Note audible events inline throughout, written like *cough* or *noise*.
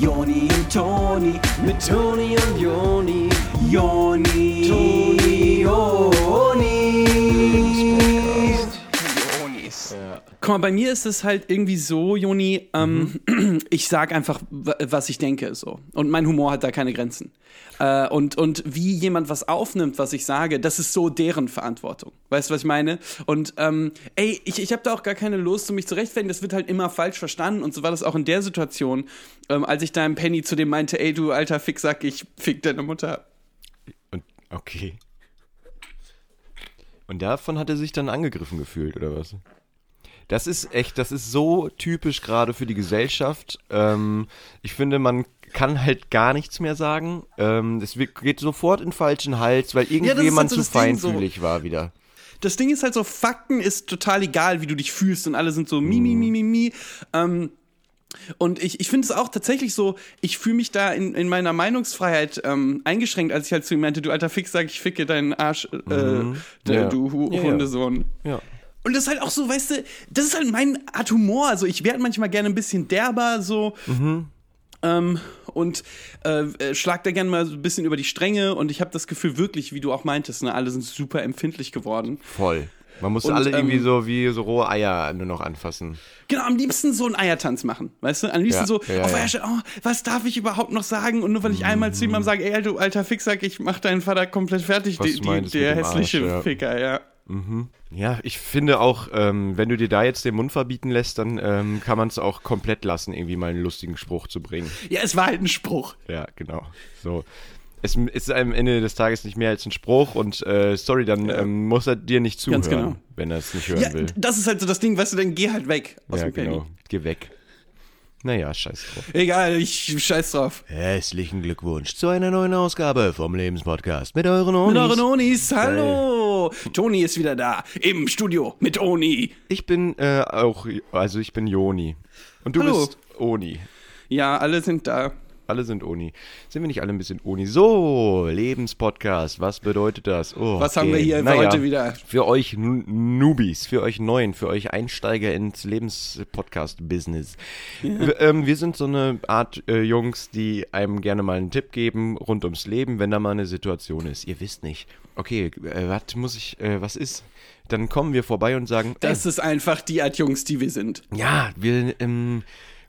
Joni und Toni, mit Toni und Joni, Joni, Toni, Guck mal, bei mir ist es halt irgendwie so, Joni, ähm, *clears throat* ich sag einfach, was ich denke, so. Und mein Humor hat da keine Grenzen. Äh, und, und wie jemand was aufnimmt, was ich sage, das ist so deren Verantwortung. Weißt du, was ich meine? Und ähm, ey, ich, ich habe da auch gar keine Lust, um mich zu rechtfertigen. Das wird halt immer falsch verstanden. Und so war das auch in der Situation, ähm, als ich da im Penny zu dem meinte, ey, du alter Ficksack, ich fick deine Mutter. Und, okay. Und davon hat er sich dann angegriffen gefühlt, oder was? Das ist echt, das ist so typisch gerade für die Gesellschaft. Ähm, ich finde, man kann halt gar nichts mehr sagen. Ähm, es geht sofort in den falschen Hals, weil ist irgendjemand halt so zu Ding, so- feinfühlig war wieder. das Ding ist halt so, Fakten ist total egal, wie du dich fühlst und alle sind so mi, mi, mi, mi, mi. Ähm, und ich, ich finde es auch tatsächlich so, ich fühle mich da in, in meiner Meinungsfreiheit ähm, eingeschränkt, als ich halt zu ihm meinte, du alter Fix, sag ich ficke deinen Arsch, äh, der, Ja. du Hu Ja, ja. Hundesohn. Ja. Und das ist halt auch so, weißt du, das ist halt mein Art Humor. Also ich werde manchmal gerne ein bisschen derber, so. Ähm, und äh, äh, schlag da gerne mal so ein bisschen über die Stränge. Und ich habe das Gefühl, wirklich, wie du auch meintest, ne, alle sind super empfindlich geworden. Voll. Man muss Und, alle irgendwie ähm, so wie so rohe Eier nur noch anfassen. Genau, am liebsten so einen Eiertanz machen, weißt du? Am liebsten Ja, so ja, auf ja. Eier stehen, oh, was darf ich überhaupt noch sagen? Und nur weil ich einmal zu jemandem sage, ey, du alter Fixsack, ich mach deinen Vater komplett fertig, die, die, der hässliche Arsch, ja. Ficker, ja. Ja, ich finde auch, ähm, wenn du dir da jetzt den Mund verbieten lässt, dann ähm, kann man es auch komplett lassen, irgendwie mal einen lustigen Spruch zu bringen. Ja, es war halt ein Spruch. Ja, genau. So. Es ist am Ende des Tages nicht mehr als ein Spruch und äh, sorry, dann ähm, muss er dir nicht zuhören, genau. wenn er es nicht hören Ja, will. das ist halt so das Ding, weißt du, dann geh halt weg aus Ja, dem Penny. genau. Geh weg. Naja, scheiß drauf. Egal, ich scheiß drauf. Herzlichen Glückwunsch zu einer neuen Ausgabe vom Lebenspodcast mit euren Onis. Mit euren Onis, hallo! Toni ist wieder da, im Studio mit Oni. Ich bin äh, auch, also ich bin Joni. Und du Hallo. bist Oni. Ja, alle sind da. Alle sind Oni. Sind wir nicht alle ein bisschen Oni? So, Lebenspodcast, was bedeutet das? Oh, Was haben wir hier naja, heute wieder? Für euch Newbies, für euch Neuen, für euch Einsteiger ins Lebenspodcast-Business. Wir, ähm, wir sind so eine Art äh, Jungs, die einem gerne mal einen Tipp geben rund ums Leben, wenn da mal eine Situation ist. Ihr wisst nicht, okay, äh, was muss ich, äh, was ist? Dann kommen wir vorbei und sagen, Das ist einfach die Art Jungs, die wir sind. ja, wir ähm,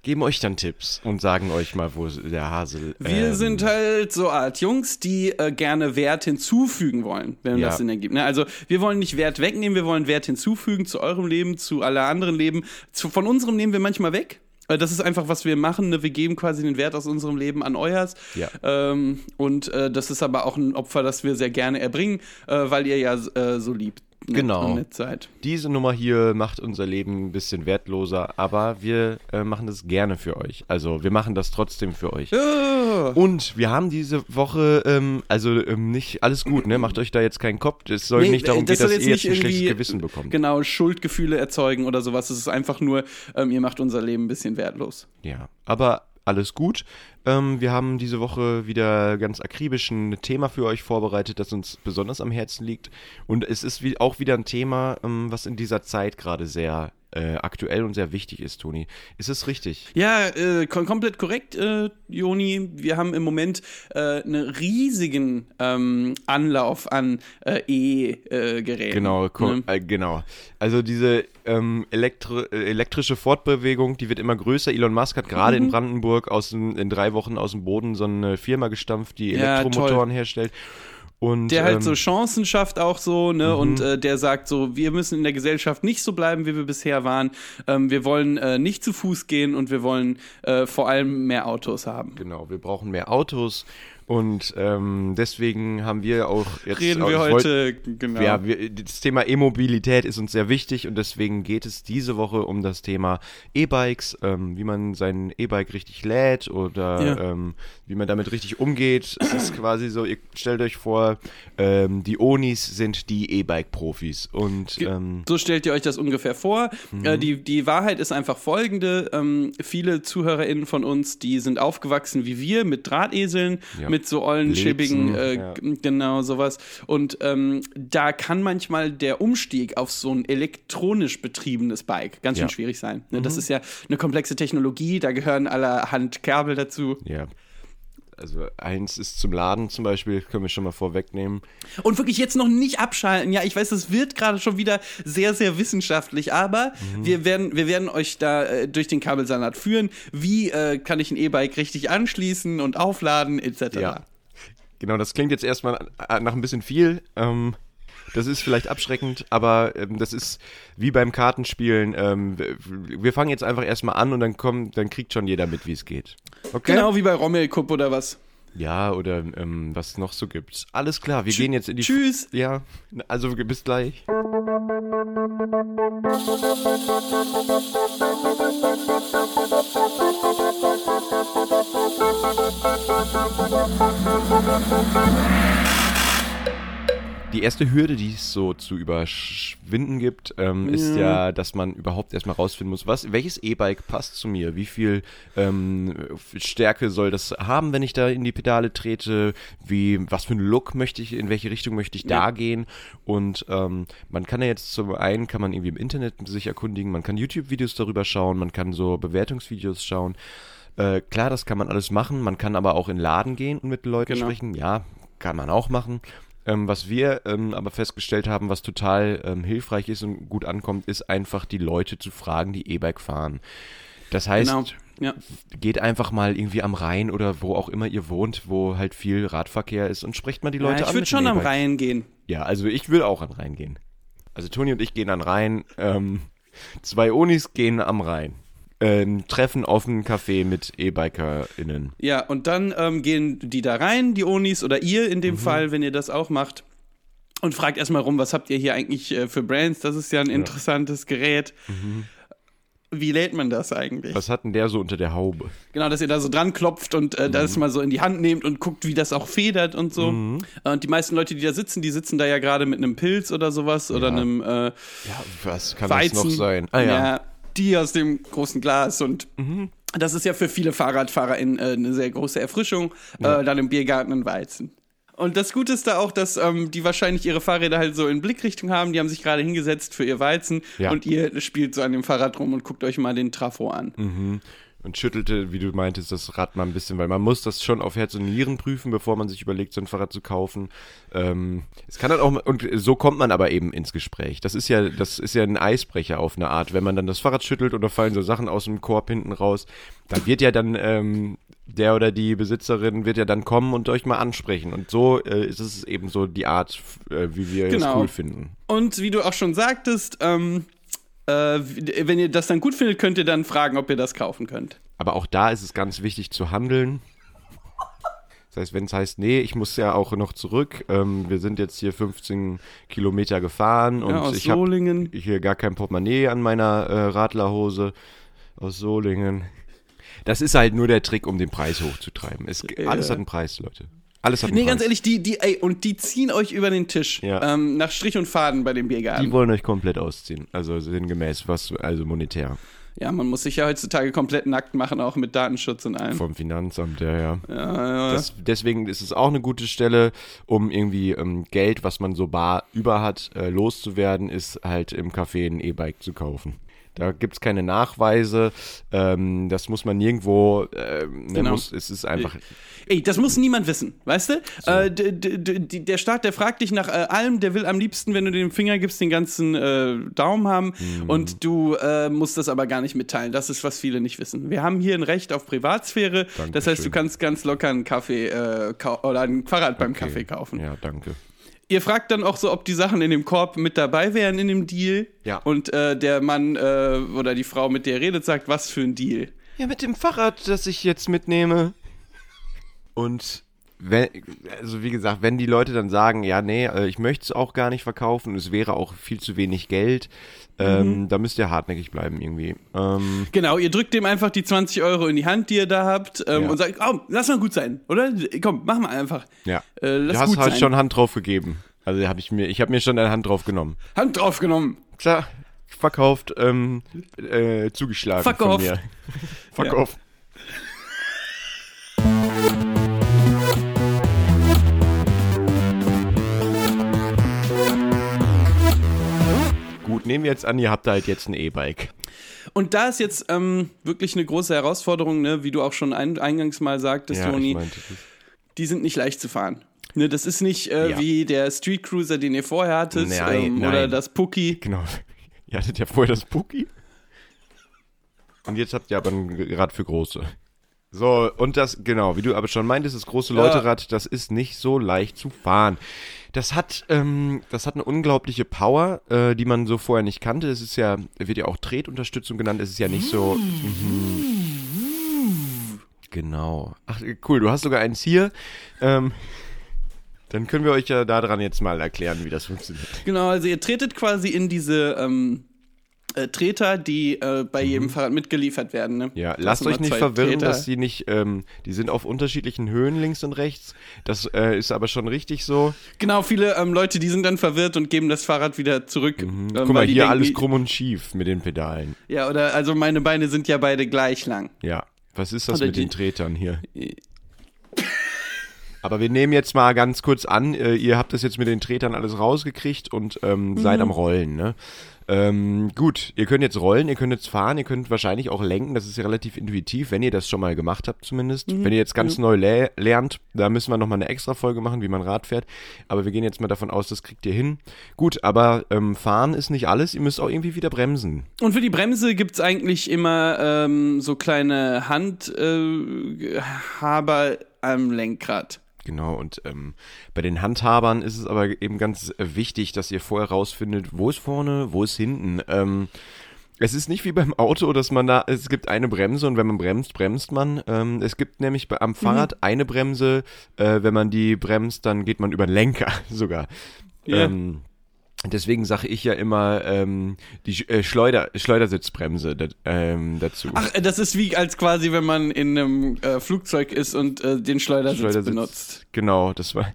geben euch dann Tipps und sagen euch mal, wo der Hase. Wir ähm, sind halt so Art Jungs, die äh, gerne Wert hinzufügen wollen, wenn Ja. das Sinn ergibt. Ne? Also wir wollen nicht Wert wegnehmen, wir wollen Wert hinzufügen zu eurem Leben, zu aller anderen Leben. Zu, von unserem nehmen wir manchmal weg. Äh, Das ist einfach, was wir machen. Ne? Wir geben quasi den Wert aus unserem Leben an euers. Ja. Ähm, und äh, das ist aber auch ein Opfer, das wir sehr gerne erbringen, äh, weil ihr ja äh, so liebt Genau. seid. Diese Nummer hier macht unser Leben ein bisschen wertloser, aber wir äh, machen das gerne für euch. Also wir machen das trotzdem für euch. Und wir haben diese Woche, ähm, also ähm, nicht alles gut, ne? Macht euch da jetzt keinen Kopf. Es soll Nee, nicht darum das gehen, dass jetzt ihr jetzt ein schlechtes Gewissen bekommt. Genau, Schuldgefühle erzeugen oder sowas. Es ist einfach nur, ähm, ihr macht unser Leben ein bisschen wertlos. Ja, aber alles gut. Ähm, wir haben diese Woche wieder ganz akribisch ein Thema für euch vorbereitet, das uns besonders am Herzen liegt. Und es ist wie, auch wieder ein Thema, ähm, was in dieser Zeit gerade sehr äh, aktuell und sehr wichtig ist, Toni. Ist es richtig? Ja, äh, kom komplett korrekt, äh, Joni. Wir haben im Moment äh, einen riesigen ähm, Anlauf an äh, E-Geräten. Genau, Ne? äh, genau. Also diese ähm, elektro äh, elektrische Fortbewegung, die wird immer größer. Elon Musk hat gerade Mhm. in Brandenburg aus dem, in drei Wochen aus dem Boden so eine Firma gestampft, die Ja, Elektromotoren herstellt. Und, Der halt ähm, so Chancen schafft auch so, ne? Und äh, der sagt so, wir müssen in der Gesellschaft nicht so bleiben, wie wir bisher waren. Ähm, wir wollen äh, nicht zu Fuß gehen und wir wollen äh, vor allem mehr Autos haben. Genau, wir brauchen mehr Autos und ähm, deswegen haben wir auch jetzt Reden auch- wir ich wollt- heute, genau. Ja, wir, das Thema E-Mobilität ist uns sehr wichtig und deswegen geht es diese Woche um das Thema E-Bikes, ähm, wie man sein E-Bike richtig lädt oder Ja. ähm, wie man damit richtig umgeht. Es ist quasi so, ihr stellt euch vor, ähm, die Onis sind die E-Bike-Profis und ähm, So stellt ihr euch das ungefähr vor. Mhm. Äh, die, die Wahrheit ist einfach folgende. Ähm, viele ZuhörerInnen von uns, die sind aufgewachsen wie wir mit Drahteseln, Ja. mit so ollen, Blitzen, schäbigen, äh, ja. genau sowas. Und ähm, da kann manchmal der Umstieg auf so ein elektronisch betriebenes Bike ganz schön Ja. schwierig sein. Ne? Das ist ja eine komplexe Technologie, da gehören allerhand Kabel dazu. Ja. Also eins ist zum Laden zum Beispiel, können wir schon mal vorwegnehmen. Und wirklich jetzt noch nicht abschalten. Ja, ich weiß, es wird gerade schon wieder sehr, sehr wissenschaftlich, aber Mhm. wir, werden, wir werden euch da äh, durch den Kabelsalat führen. Wie äh, kann ich ein E-Bike richtig anschließen und aufladen, etc. Ja. Genau, das klingt jetzt erstmal nach ein bisschen viel. Ähm, das ist vielleicht abschreckend, aber ähm, das ist wie beim Kartenspielen. Ähm, wir- wir fangen jetzt einfach erstmal an und dann kommt, dann kriegt schon jeder mit, wie es geht. Okay? Genau wie bei Rommel Cup oder was. Ja, oder ähm, was es noch so gibt. Alles klar, wir gehen jetzt in die. Tschüss. Ja, also bis gleich. Die erste Hürde, die es so zu überwinden gibt, ähm, ist ja, dass man überhaupt erstmal rausfinden muss, was, welches E-Bike passt zu mir, wie viel ähm, Stärke soll das haben, wenn ich da in die Pedale trete, wie, was für einen Look möchte ich, in welche Richtung möchte ich da Ja. gehen und ähm, man kann ja jetzt zum einen, kann man irgendwie im Internet sich erkundigen, man kann YouTube-Videos darüber schauen, man kann so Bewertungsvideos schauen. Äh, klar, das kann man alles machen, man kann aber auch in den Laden gehen und mit Leuten Genau. sprechen, ja, kann man auch machen. Ähm, was wir ähm, aber festgestellt haben, was total ähm, hilfreich ist und gut ankommt, ist einfach die Leute zu fragen, die E-Bike fahren. Das heißt, Genau. Ja. geht einfach mal irgendwie am Rhein oder wo auch immer ihr wohnt, wo halt viel Radverkehr ist und sprecht mal die Leute ja, ich an. würde mit schon am. Rhein gehen. Ja, also ich will auch an Rhein gehen. Also Toni und ich gehen an Rhein. Ähm, *laughs* zwei Onis gehen am Rhein. Ähm, treffen auf einen Café mit E-BikerInnen. Ja, und dann ähm, gehen die da rein, die Onis oder ihr in Mhm. dem Fall, wenn ihr das auch macht. Und fragt erstmal rum, was habt ihr hier eigentlich äh, für Brands? Das ist ja ein interessantes Gerät. Wie lädt man das eigentlich? Mhm. Was hat denn der so unter der Haube? Genau, dass ihr da so dran klopft und äh, Mhm. das mal so in die Hand nehmt und guckt, wie das auch federt und so. Äh, Und die meisten Leute, die da sitzen, die sitzen da ja gerade mit einem Pilz oder sowas oder Ja. einem äh, Ja, was kann Weizen. das noch sein? Ah ja. Die aus dem großen Glas und Mhm. das ist ja für viele Fahrradfahrer in, äh, eine sehr große Erfrischung. Äh, dann im Biergarten ein Weizen. Und das Gute ist da auch, dass ähm, die wahrscheinlich ihre Fahrräder halt so in Blickrichtung haben. Die haben sich gerade hingesetzt für ihr Weizen Ja. und ihr spielt so an dem Fahrrad rum und guckt euch mal den Trafo an. Und schüttelte, wie du meintest, das Rad mal ein bisschen, weil man muss das schon auf Herz und Nieren prüfen, bevor man sich überlegt, so ein Fahrrad zu kaufen. Ähm, es kann dann auch, mal- und so kommt man aber eben ins Gespräch. Das ist ja, das ist ja ein Eisbrecher auf eine Art. Wenn man dann das Fahrrad schüttelt und da fallen so Sachen aus dem Korb hinten raus, dann wird ja dann ähm, der oder die Besitzerin wird ja dann kommen und euch mal ansprechen. Und so äh, ist es eben so die Art, äh, wie wir es Genau. cool finden. Und wie du auch schon sagtest, ähm, äh, wenn ihr das dann gut findet, könnt ihr dann fragen, ob ihr das kaufen könnt. Aber auch da ist es ganz wichtig zu handeln. Das heißt, wenn es heißt, nee, ich muss ja auch noch zurück, ähm, wir sind jetzt hier 15 Kilometer gefahren und ja, aus ich habe hier gar kein Portemonnaie an meiner äh, Radlerhose aus Solingen. Das ist halt nur der Trick, um den Preis hochzutreiben. Es, Alles hat einen Preis, Leute. Alles hat einen Nee, Preis. ganz ehrlich, die, die, ey, und die ziehen euch über den Tisch. Ja. Ähm, nach Strich und Faden bei dem Die Biergarten. wollen euch komplett ausziehen. Also sinngemäß, was, also monetär. Ja, man muss sich ja heutzutage komplett nackt machen, auch mit Datenschutz und allem. Vom Finanzamt, ja, ja. Ja, ja. Das, deswegen ist es auch eine gute Stelle, um irgendwie ähm, Geld, was man so bar über hat, äh, loszuwerden, ist halt im Café ein E-Bike zu kaufen. Da gibt's keine Nachweise, ähm, das muss man nirgendwo, ähm, Genau. muss, es ist einfach, Ey, das muss niemand wissen, weißt du? Äh, d- die- der Staat, der fragt dich nach äh, allem, der will am liebsten, wenn du den Finger gibst, den ganzen äh, Daumen haben Mhm. und du äh, musst das aber gar nicht mitteilen. Das ist, was viele nicht wissen. Wir haben hier ein Recht auf Privatsphäre, das heißt, du Dankeschön. kannst ganz locker einen Kaffee äh, oder ein Fahrrad beim Okay. Kaffee kaufen. ja, danke. Ihr fragt dann auch so, ob die Sachen in dem Korb mit dabei wären in dem Deal. Ja. Und äh, der Mann äh, oder die Frau, mit der ihr redet, sagt, was für ein Deal. Ja, mit dem Fahrrad, das ich jetzt mitnehme. Und wenn, also wie gesagt, wenn die Leute dann sagen, ja, nee, äh, ich möchte es auch gar nicht verkaufen, es wäre auch viel zu wenig Geld, ähm, da müsst ihr hartnäckig bleiben irgendwie. Ähm, Genau, ihr drückt dem einfach die 20 Euro in die Hand, die ihr da habt, ähm, Ja. und sagt, oh, lass mal gut sein, oder? Komm, mach mal einfach. ja. Äh, lass du hast gut halt sein. schon Hand drauf gegeben. Also hab ich mir, ich habe mir schon eine Hand drauf genommen. Hand drauf genommen. Klar, verkauft, ähm, äh, zugeschlagen Verkauft. von mir. *laughs* Verkauft. *laughs* Gut, nehmen wir jetzt an, ihr habt halt jetzt ein E-Bike. Und da ist jetzt ähm, wirklich eine große Herausforderung, ne? wie du auch schon ein, eingangs mal sagtest, Ja, Toni, ich meinte, das- die sind nicht leicht zu fahren. Ne, das ist nicht äh, Ja. wie der Street Cruiser, den ihr vorher hattet, Nein, ähm, nein. oder das Pucki. genau. *laughs* Ihr hattet ja vorher das Puki. Und jetzt habt ihr aber ein Rad für große. So, und das, genau, wie du aber schon meintest, das große Ja. Leuterad, das ist nicht so leicht zu fahren. Das hat, ähm, das hat eine unglaubliche Power, äh, die man so vorher nicht kannte. Es ist ja, wird ja auch Tretunterstützung genannt. Es ist ja nicht so. Mhm. Genau. Ach, cool, du hast sogar eins hier. Ähm, dann können wir euch ja daran jetzt mal erklären, wie das funktioniert. Genau, also ihr tretet quasi in diese ähm, äh, Treter, die äh, bei jedem Fahrrad mitgeliefert werden. Ne? Mhm. Ja, Da lasst euch nicht verwirren, Treter. dass die nicht, ähm, die sind auf unterschiedlichen Höhen links und rechts. Das äh, ist aber schon richtig so. Genau, viele ähm, Leute, die sind dann verwirrt und geben das Fahrrad wieder zurück. Ähm, Mhm. Guck weil mal, hier denken, alles krumm und schief mit den Pedalen. Ja, oder also meine Beine sind ja beide gleich lang. Ja, was ist das Oder mit die- den Tretern hier? *laughs* Aber wir nehmen jetzt mal ganz kurz an, äh, ihr habt das jetzt mit den Tretern alles rausgekriegt und ähm, Mhm. seid am Rollen, ne? Ähm, gut, ihr könnt jetzt rollen, ihr könnt jetzt fahren, ihr könnt wahrscheinlich auch lenken, das ist ja relativ intuitiv, wenn ihr das schon mal gemacht habt zumindest. Mhm. Wenn ihr jetzt ganz neu lä- lernt, da müssen wir nochmal eine extra Folge machen, wie man Rad fährt. Aber wir gehen jetzt mal davon aus, das kriegt ihr hin. Gut, aber ähm, fahren ist nicht alles, ihr müsst auch irgendwie wieder bremsen. Und für die Bremse gibt's eigentlich immer ähm, so kleine Handhaber äh, am Lenkrad. Genau, und ähm, bei den Handhabern ist es aber eben ganz äh, wichtig, dass ihr vorher rausfindet, wo ist vorne, wo ist hinten. Ähm, es ist nicht wie beim Auto, dass man da, es gibt eine Bremse und wenn man bremst, bremst man. Ähm, es gibt nämlich am Fahrrad eine Bremse, äh, wenn man die bremst, dann geht man über den Lenker *laughs* sogar. Ja. Ähm, deswegen sage ich ja immer ähm, die äh, Schleuder, Schleudersitzbremse dat, ähm, dazu. Ach, äh, das ist wie als quasi, wenn man in einem äh, Flugzeug ist und äh, den Schleudersitz, Schleudersitz. benutzt. Genau, das war.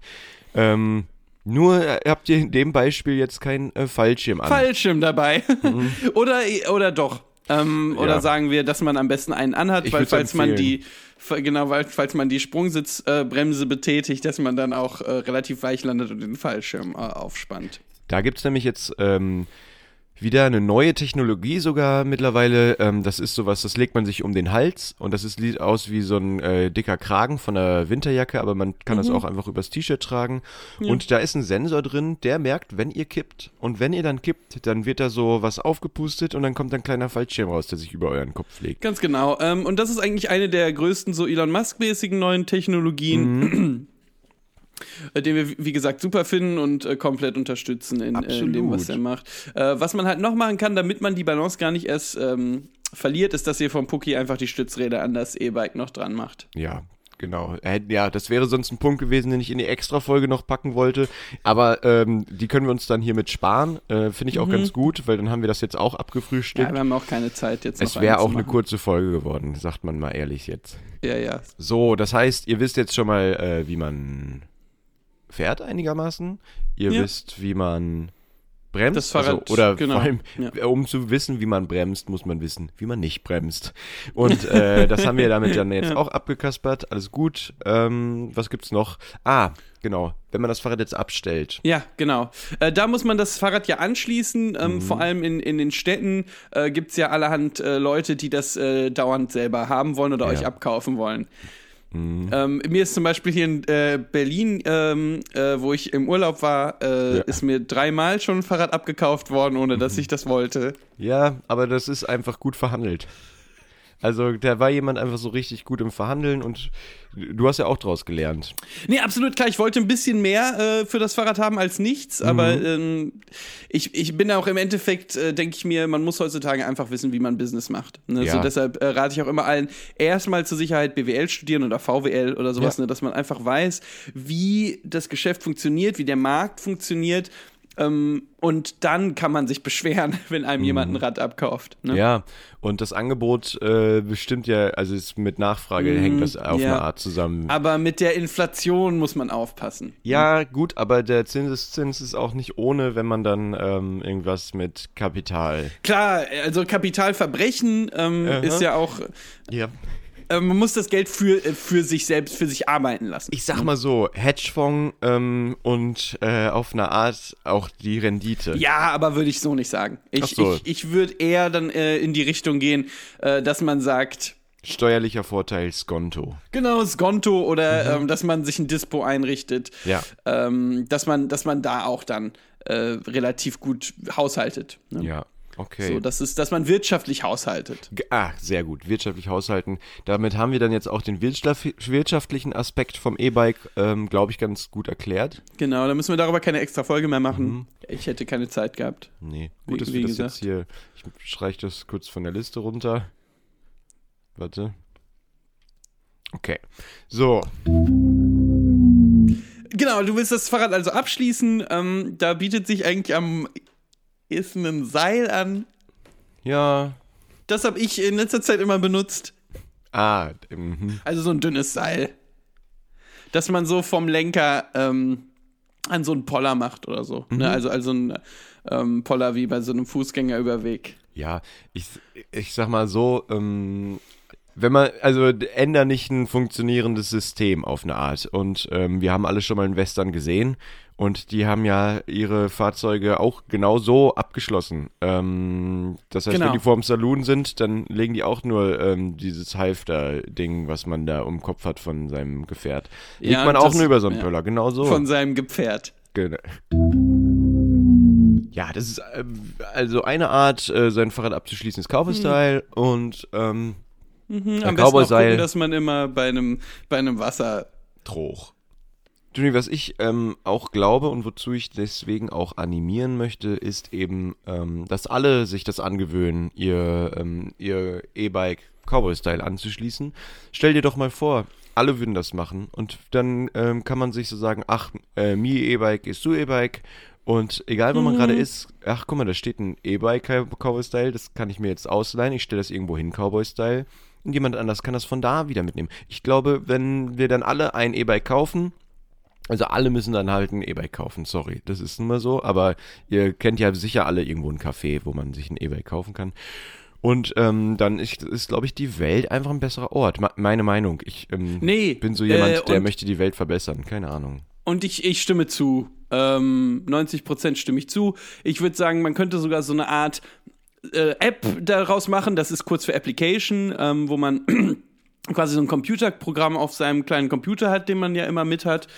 Ähm, nur äh, habt ihr in dem Beispiel jetzt keinen Fallschirm an. Fallschirm dabei. *laughs* oder, oder doch. Ähm, Oder Mhm. Ja. sagen wir, dass man am besten einen anhat, Ich weil falls man empfehlen. die f- genau, weil falls man die Sprungsitzbremse äh, betätigt, dass man dann auch äh, relativ weich landet und den Fallschirm äh, aufspannt. Da gibt's nämlich jetzt ähm, wieder eine neue Technologie sogar mittlerweile. Ähm, das ist sowas, das legt man sich um den Hals und das ist, sieht aus wie so ein äh, dicker Kragen von einer Winterjacke, aber man kann Mhm. das auch einfach übers T-Shirt tragen. Und da ist ein Sensor drin, der merkt, wenn ihr kippt. Und wenn ihr dann kippt, dann wird da so was aufgepustet und dann kommt ein kleiner Fallschirm raus, der sich über euren Kopf legt. Ganz genau. Ähm, und das ist eigentlich eine der größten so Elon Musk-mäßigen neuen Technologien, Mhm. *clears throat* äh, den wir, wie gesagt, super finden und äh, komplett unterstützen in, äh, in dem, was er macht. Äh, was man halt noch machen kann, damit man die Balance gar nicht erst ähm, verliert, ist, dass ihr vom Pucki einfach die Stützräder an das E-Bike noch dran macht. Ja, genau. Äh, Ja, das wäre sonst ein Punkt gewesen, den ich in die Extra-Folge noch packen wollte. Aber ähm, die können wir uns dann hiermit sparen. Äh, Finde ich auch ganz gut, weil dann haben wir das jetzt auch Ja, abgefrühstückt. wir haben auch keine Zeit jetzt noch es wäre auch eine kurze Folge geworden, sagt man mal ehrlich jetzt. Ja, ja. So, das heißt, ihr wisst jetzt schon mal, äh, wie man fährt einigermaßen. Ihr Ja. wisst, wie man bremst. Das Fahrrad, also, oder genau, vor allem, ja. um zu wissen, wie man bremst, muss man wissen, wie man nicht bremst. Und äh, das haben wir damit dann *laughs* jetzt Ja. auch abgekaspert. Alles gut. Ähm, was gibt's noch? Ah, genau. Wenn man das Fahrrad jetzt abstellt. Ja, genau. Äh, da muss man das Fahrrad ja anschließen. Ähm, Mhm. Vor allem in, in den Städten äh, gibt es ja allerhand äh, Leute, die das äh, dauernd selber haben wollen oder Ja. Euch abkaufen wollen. Ähm, mir ist zum Beispiel hier in äh, Berlin, ähm, äh, wo ich im Urlaub war, äh, Ja. ist mir dreimal schon ein Fahrrad abgekauft worden, ohne dass ich das wollte. Ja, aber das ist einfach gut verhandelt. Also da war jemand einfach so richtig gut im Verhandeln und du hast ja auch draus gelernt. Nee, absolut klar. Ich wollte ein bisschen mehr äh, für das Fahrrad haben als nichts, aber Mhm. ähm, ich, ich bin auch im Endeffekt, äh, denke ich mir, man muss heutzutage einfach wissen, wie man Business macht. Ne? Ja. So deshalb äh, rate ich auch immer allen, erstmal zur Sicherheit BWL studieren oder VWL oder sowas, Ja. ne? dass man einfach weiß, wie das Geschäft funktioniert, wie der Markt funktioniert. Ähm, und dann kann man sich beschweren, *laughs* wenn einem jemand ein Rad abkauft. Ne? Mhm. Ja, und das Angebot äh, bestimmt ja, also ist mit Nachfrage hängt das auf ja. eine Art zusammen. Aber mit der Inflation muss man aufpassen. ja, gut, aber der Zinseszins ist auch nicht ohne, wenn man dann ähm, irgendwas mit Kapital. Klar, also Kapitalverbrechen ähm, ist ja auch Ja. Äh, man muss das Geld für, äh, für sich selbst, für sich arbeiten lassen. Ich sag mal so, Hedgefonds ähm, und äh, auf eine Art auch die Rendite. Ja, aber würde ich so nicht sagen. Ich, so. ich, ich würde eher dann äh, in die Richtung gehen, äh, dass man sagt, Steuerlicher Vorteil Skonto. genau, Skonto oder ähm, dass man sich ein Dispo einrichtet. Mhm. Ja. Ähm, dass, man, dass man da auch dann äh, relativ gut haushaltet. Ne? Ja, okay. So, das ist, dass man wirtschaftlich haushaltet. Ah, sehr gut. Wirtschaftlich haushalten. Damit haben wir dann jetzt auch den wirtschaft wirtschaftlichen Aspekt vom E-Bike, ähm, glaube ich, ganz gut erklärt. Genau, da müssen wir darüber keine extra Folge mehr machen. Mhm. Ich hätte keine Zeit gehabt. Nee, Wie- gut, dass wie wir das gesagt. jetzt hier. Ich streiche das kurz von der Liste runter. Warte. Okay. So. Genau, du willst das Fahrrad also abschließen. Ähm, da bietet sich eigentlich am ehesten ein Seil an. Ja. Das habe ich in letzter Zeit immer benutzt. Ah, mhm. Also so ein dünnes Seil. Dass man so vom Lenker ähm, an so einen Poller macht oder so. Mhm. Ne? Also, also ein ähm, Poller wie bei so einem Fußgängerüberweg. ja, ich, ich sag mal so, ähm, wenn man, also änder nicht ein funktionierendes System auf eine Art. Und ähm, wir haben alle schon mal einen Western gesehen und die haben ja ihre Fahrzeuge auch genau so abgeschlossen. Ähm, das heißt, Genau. wenn die vorm Saloon sind, dann legen die auch nur ähm, dieses Halfter-Ding, was man da um den Kopf hat von seinem Gefährt. Legt Ja, man auch das- nur über so einen ja. Pöller, genau so. Von seinem Gepferd. Genau. Ja, das ist ähm, also eine Art, äh, sein Fahrrad abzuschließen, ist Cowboy-Style und ähm, Mhm, am besten auch gucken, dass man immer bei einem, bei einem Wasser Troch. Juni, was ich ähm, auch glaube und wozu ich deswegen auch animieren möchte, ist eben, ähm, dass alle sich das angewöhnen, ihr, ähm, ihr E-Bike Cowboy-Style anzuschließen. Stell dir doch mal vor, alle würden das machen und dann ähm, kann man sich so sagen, ach, äh, mi E-Bike ist du E-Bike und egal wo man gerade ist, ach guck mal, da steht ein E-Bike Cowboy-Style, das kann ich mir jetzt ausleihen, ich stelle das irgendwo hin Cowboy-Style und jemand anders kann das von da wieder mitnehmen. Ich glaube, wenn wir dann alle ein E-Bike kaufen, also alle müssen dann halt ein E-Bike kaufen, sorry, das ist nun mal so, aber ihr kennt ja sicher alle irgendwo ein Café, wo man sich ein E-Bike kaufen kann. Und ähm, dann ist, ist glaube ich, die Welt einfach ein besserer Ort. Me- meine Meinung. Ich ähm, Nee, bin so jemand, äh, der möchte die Welt verbessern. Keine Ahnung. Und ich, ich stimme zu. Ähm, 90% stimme ich zu. Ich würde sagen, man könnte sogar so eine Art äh, App daraus machen. Das ist kurz für Application, ähm, wo man quasi so ein Computerprogramm auf seinem kleinen Computer hat, den man ja immer mit hat.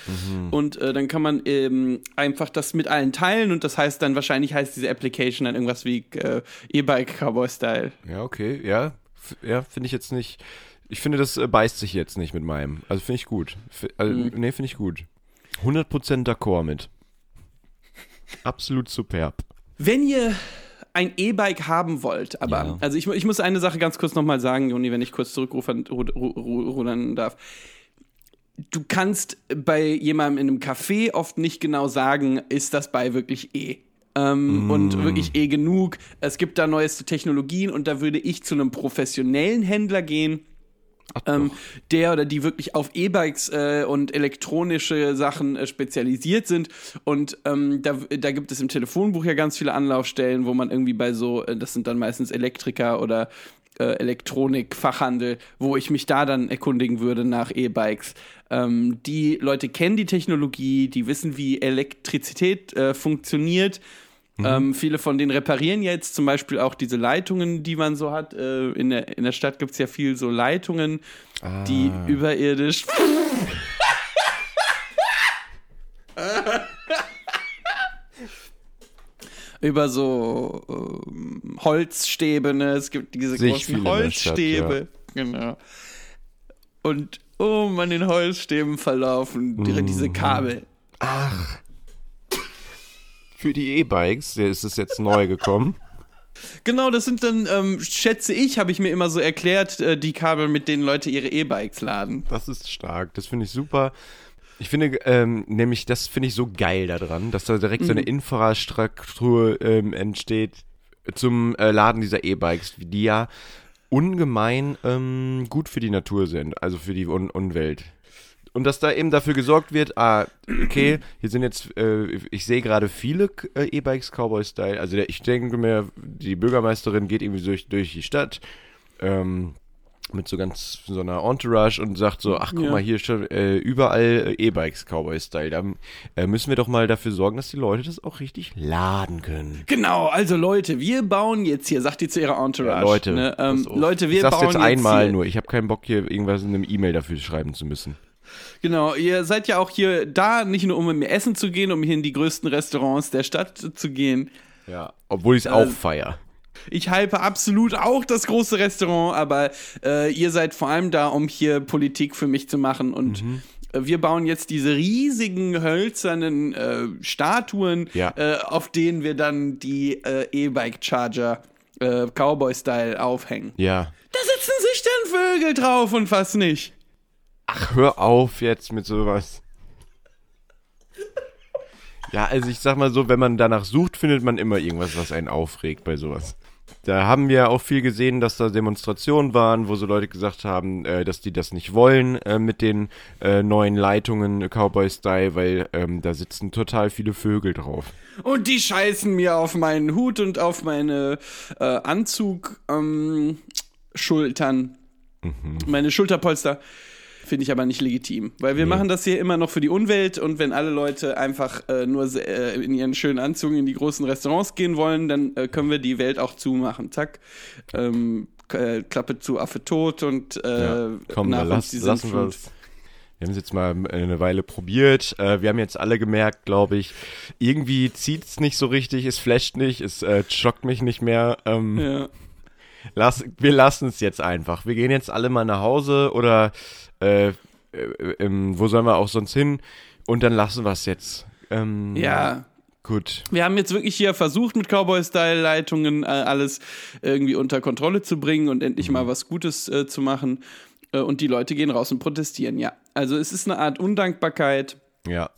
Und äh, dann kann man ähm, einfach das mit allen teilen. Und das heißt dann wahrscheinlich heißt diese Application dann irgendwas wie äh, E-Bike Cowboy Style. Ja, okay, ja. F ja, finde ich jetzt nicht. Ich finde, das äh, beißt sich jetzt nicht mit meinem. Also finde ich gut. F also, Mhm. Nee, finde ich gut. 100% d'accord mit. Absolut superb. Wenn ihr ein E-Bike haben wollt, aber, Ja. also ich, ich muss eine Sache ganz kurz nochmal sagen, Joni, wenn ich kurz zurückrufen ru- ru- ru- rudern darf. Du kannst bei jemandem in einem Café oft nicht genau sagen, ist das bei wirklich E. Ähm, Und wirklich eh genug. Es gibt da neueste Technologien und da würde ich zu einem professionellen Händler gehen, ähm, der oder die wirklich auf E-Bikes äh, und elektronische Sachen äh, spezialisiert sind. Und ähm, da, da gibt es im Telefonbuch ja ganz viele Anlaufstellen, wo man irgendwie bei so, äh, das sind dann meistens Elektriker oder äh, Elektronikfachhandel, wo ich mich da dann erkundigen würde nach E-Bikes. Ähm, die Leute kennen die Technologie, die wissen, wie Elektrizität äh, funktioniert. Ähm, viele von denen reparieren jetzt zum Beispiel auch diese Leitungen, die man so hat. Äh, in, der, in der Stadt gibt es ja viel so Leitungen, die überirdisch. *laughs* über so ähm, Holzstäbe, ne? Es gibt diese Sehe großen der Stadt, Holzstäbe. Genau. Und um an den Holzstäben verlaufen die, diese Mhm. Kabel. Für die E-Bikes, der ist es jetzt neu gekommen. *laughs* Genau, das sind dann, ähm, schätze ich, habe ich mir immer so erklärt, äh, die Kabel, mit denen Leute ihre E-Bikes laden. Das ist stark, das finde ich super. Ich finde, ähm, nämlich, das finde ich so geil daran, dass da direkt so eine Infrastruktur ähm, entsteht zum äh, Laden dieser E-Bikes, die ja ungemein ähm, gut für die Natur sind, also für die Un Umwelt. Und dass da eben dafür gesorgt wird, ah, okay, hier sind jetzt, äh, ich sehe gerade viele äh, E-Bikes Cowboy-Style. Also der, ich denke mir, die Bürgermeisterin geht irgendwie durch, durch die Stadt, ähm, mit so ganz so einer Entourage und sagt so, ach guck Ja. mal, hier schon äh, überall äh, E-Bikes Cowboy-Style. Da äh, müssen wir doch mal dafür sorgen, dass die Leute das auch richtig laden können. Genau, also Leute, wir bauen jetzt hier, sagt ihr zu ihrer Entourage. Leute, ne, ähm. Leute, wir ich sag's bauen jetzt einmal hier, nur. Ich habe keinen Bock hier irgendwas in einem E-Mail dafür schreiben zu müssen. Genau, ihr seid ja auch hier da, nicht nur um mit mir essen zu gehen, um hier in die größten Restaurants der Stadt zu gehen. Ja. Obwohl ich es auch feier. Ich hype absolut auch das große Restaurant, aber äh, ihr seid vor allem da, um hier Politik für mich zu machen. Und Mhm. äh, wir bauen jetzt diese riesigen hölzernen äh, Statuen, Ja. äh, auf denen wir dann die äh, E-Bike-Charger äh, Cowboy-Style aufhängen. Ja. Da sitzen sich dann Vögel drauf und was nicht. Ach, hör auf jetzt mit sowas. Ja, also ich sag mal so, wenn man danach sucht, findet man immer irgendwas, was einen aufregt bei sowas. Da haben wir auch viel gesehen, dass da Demonstrationen waren, wo so Leute gesagt haben, äh, dass die das nicht wollen äh, mit den äh, neuen Leitungen Cowboy Style, weil ähm, da sitzen total viele Vögel drauf. Und die scheißen mir auf meinen Hut und auf meine äh, Anzug ähm, Schultern. Meine Schulterpolster. Finde ich aber nicht legitim. Weil wir machen das hier immer noch für die Umwelt und wenn alle Leute einfach äh, nur äh, in ihren schönen Anzügen in die großen Restaurants gehen wollen, dann äh, können wir die Welt auch zumachen. Zack. Ähm, äh, Klappe zu, Affe tot und äh, Ja, komm, nach lass, uns die lassen wir es. Wir haben es jetzt mal eine Weile probiert. Äh, wir haben jetzt alle gemerkt, glaube ich, irgendwie zieht es nicht so richtig, es flasht nicht, es äh, schockt mich nicht mehr. Ähm, Ja. Lass, wir lassen es jetzt einfach. Wir gehen jetzt alle mal nach Hause oder äh, äh, ähm, wo sollen wir auch sonst hin? Und dann lassen wir es jetzt. Ähm, ja, Gut. Wir haben jetzt wirklich hier versucht, mit Cowboy-Style-Leitungen äh, alles irgendwie unter Kontrolle zu bringen und endlich mal was Gutes äh, zu machen. Äh, und die Leute gehen raus und protestieren, ja. Also es ist eine Art Undankbarkeit, Ja.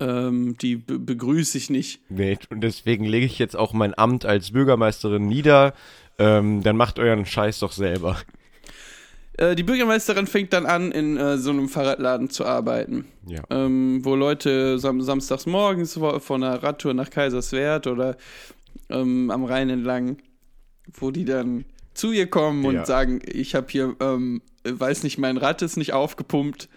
ähm, die be begrüße ich nicht. Nee, und deswegen lege ich jetzt auch mein Amt als Bürgermeisterin nieder. Ähm, dann macht euren Scheiß doch selber. Äh, die Bürgermeisterin fängt dann an, in äh, so einem Fahrradladen zu arbeiten, Ja. ähm, wo Leute sam samstags morgens von einer Radtour nach Kaiserswerth oder ähm, am Rhein entlang, wo die dann zu ihr kommen und Ja. sagen, ich habe hier, ähm, weiß nicht, mein Rad ist nicht aufgepumpt,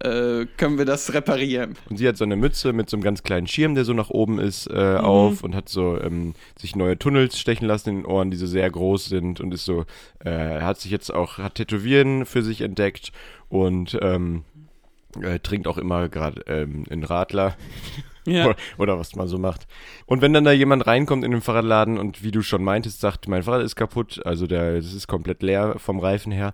äh, können wir das reparieren? Und sie hat so eine Mütze mit so einem ganz kleinen Schirm, der so nach oben ist, äh, auf und hat so ähm, sich neue Tunnels stechen lassen in den Ohren, die so sehr groß sind und ist so, äh, hat sich jetzt auch, hat Tätowieren für sich entdeckt und ähm, äh, trinkt auch immer gerade ähm, einen Radler. *laughs* Ja. Oder, oder was man so macht. Und wenn dann da jemand reinkommt in den Fahrradladen und wie du schon meintest, sagt, mein Fahrrad ist kaputt, also der, das ist komplett leer vom Reifen her,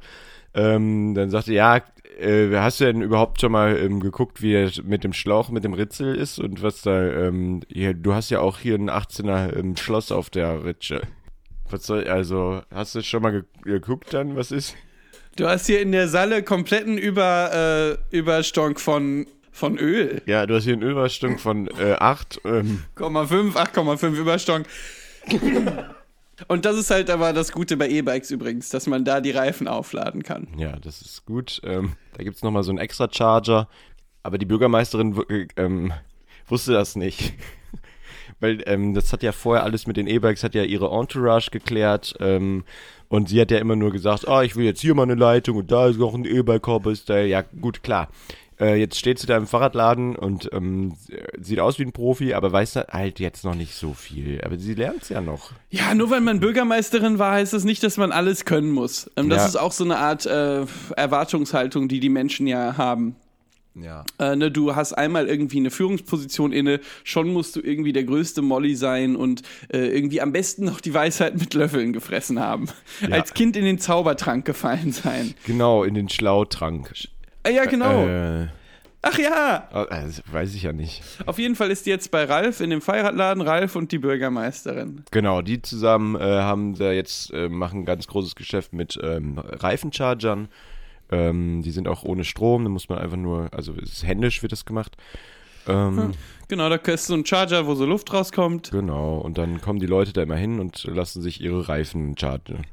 ähm, dann sagt er, ja, äh, hast du denn überhaupt schon mal ähm, geguckt, wie er mit dem Schlauch, mit dem Ritzel ist und was da, ähm, hier, du hast ja auch hier ein 18er ähm, Schloss auf der Ritsche. Was soll, also, hast du schon mal ge geguckt dann, was ist? Du hast hier in der Salle kompletten Über, äh, Überstonk von, von Öl. Ja, du hast hier einen Überstunk von äh, 8, ähm, 8,5, 8,5 Überstonk. Und das ist halt aber das Gute bei E-Bikes übrigens, dass man da die Reifen aufladen kann. Ja, das ist gut. Ähm, da gibt's noch nochmal so einen extra Charger. Aber die Bürgermeisterin w- ähm, wusste das nicht. *laughs* Weil ähm, das hat ja vorher alles mit den E-Bikes, hat ja ihre Entourage geklärt. Ähm, und sie hat ja immer nur gesagt, ah, ich will jetzt hier mal eine Leitung und da ist noch ein E-Bike-Cowboy-Style. Ja, gut, klar. Äh, jetzt steht sie da im Fahrradladen und ähm, sieht aus wie ein Profi, aber weiß halt jetzt noch nicht so viel. Aber sie lernt's ja noch. Ja, nur weil man Bürgermeisterin war, heißt das nicht, dass man alles können muss. Ähm, das Ja. ist auch so eine Art äh, Erwartungshaltung, die die Menschen ja haben. Ja. Äh, ne, du hast einmal irgendwie eine Führungsposition inne, schon musst du irgendwie der größte Molly sein und äh, irgendwie am besten noch die Weisheit mit Löffeln gefressen haben. Ja. Als Kind in den Zaubertrank gefallen sein. Genau, in den Schlautrank. Ah, ja, genau. Äh, Ach ja, oh, das weiß ich ja nicht. auf jeden Fall ist die jetzt bei Ralf in dem Fahrradladen, Ralf und die Bürgermeisterin. Genau, die zusammen äh, haben da jetzt, äh, machen ein ganz großes Geschäft mit ähm, Reifenchargern. Ähm, die sind auch ohne Strom, da muss man einfach nur, also es ist händisch wird das gemacht. Ähm, Genau, da ist so ein Charger, wo so Luft rauskommt. Genau, und dann kommen die Leute da immer hin und lassen sich ihre Reifen chargen.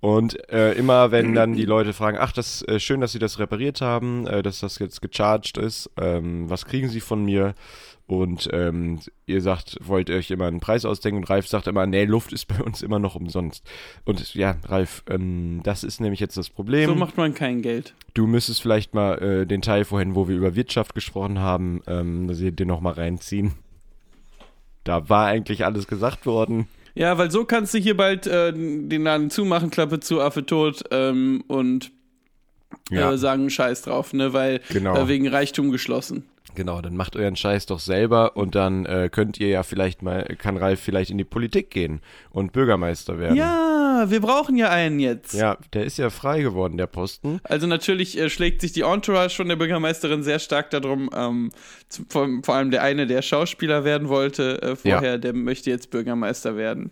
Und äh, immer wenn dann die Leute fragen, ach, das äh, schön, dass Sie das repariert haben, äh, dass das jetzt gecharged ist, ähm, was kriegen Sie von mir? Und ähm, ihr sagt, wollt ihr euch immer einen Preis ausdenken und Ralf sagt immer, nee, Luft ist bei uns immer noch umsonst. Und ja, Ralf, ähm, das ist nämlich jetzt das Problem. So macht man kein Geld. Du müsstest vielleicht mal äh, den Teil vorhin, wo wir über Wirtschaft gesprochen haben, ähm, dass ihr dir noch mal reinziehen. Da war eigentlich alles gesagt worden. Ja, weil so kannst du hier bald äh, den Laden zumachen, Klappe zu, Affe tot ähm, und Ja. äh, sagen Scheiß drauf, ne? Weil Genau. äh, wegen Reichtum geschlossen. Genau, dann macht euren Scheiß doch selber und dann äh, könnt ihr ja vielleicht mal, kann Ralf vielleicht in die Politik gehen und Bürgermeister werden. Ja, wir brauchen ja einen jetzt. Ja, der ist ja frei geworden, der Posten. Also natürlich äh, schlägt sich die Entourage von der Bürgermeisterin sehr stark darum. Ähm, zu, vor, vor allem der eine, der Schauspieler werden wollte äh, vorher, Ja. der möchte jetzt Bürgermeister werden.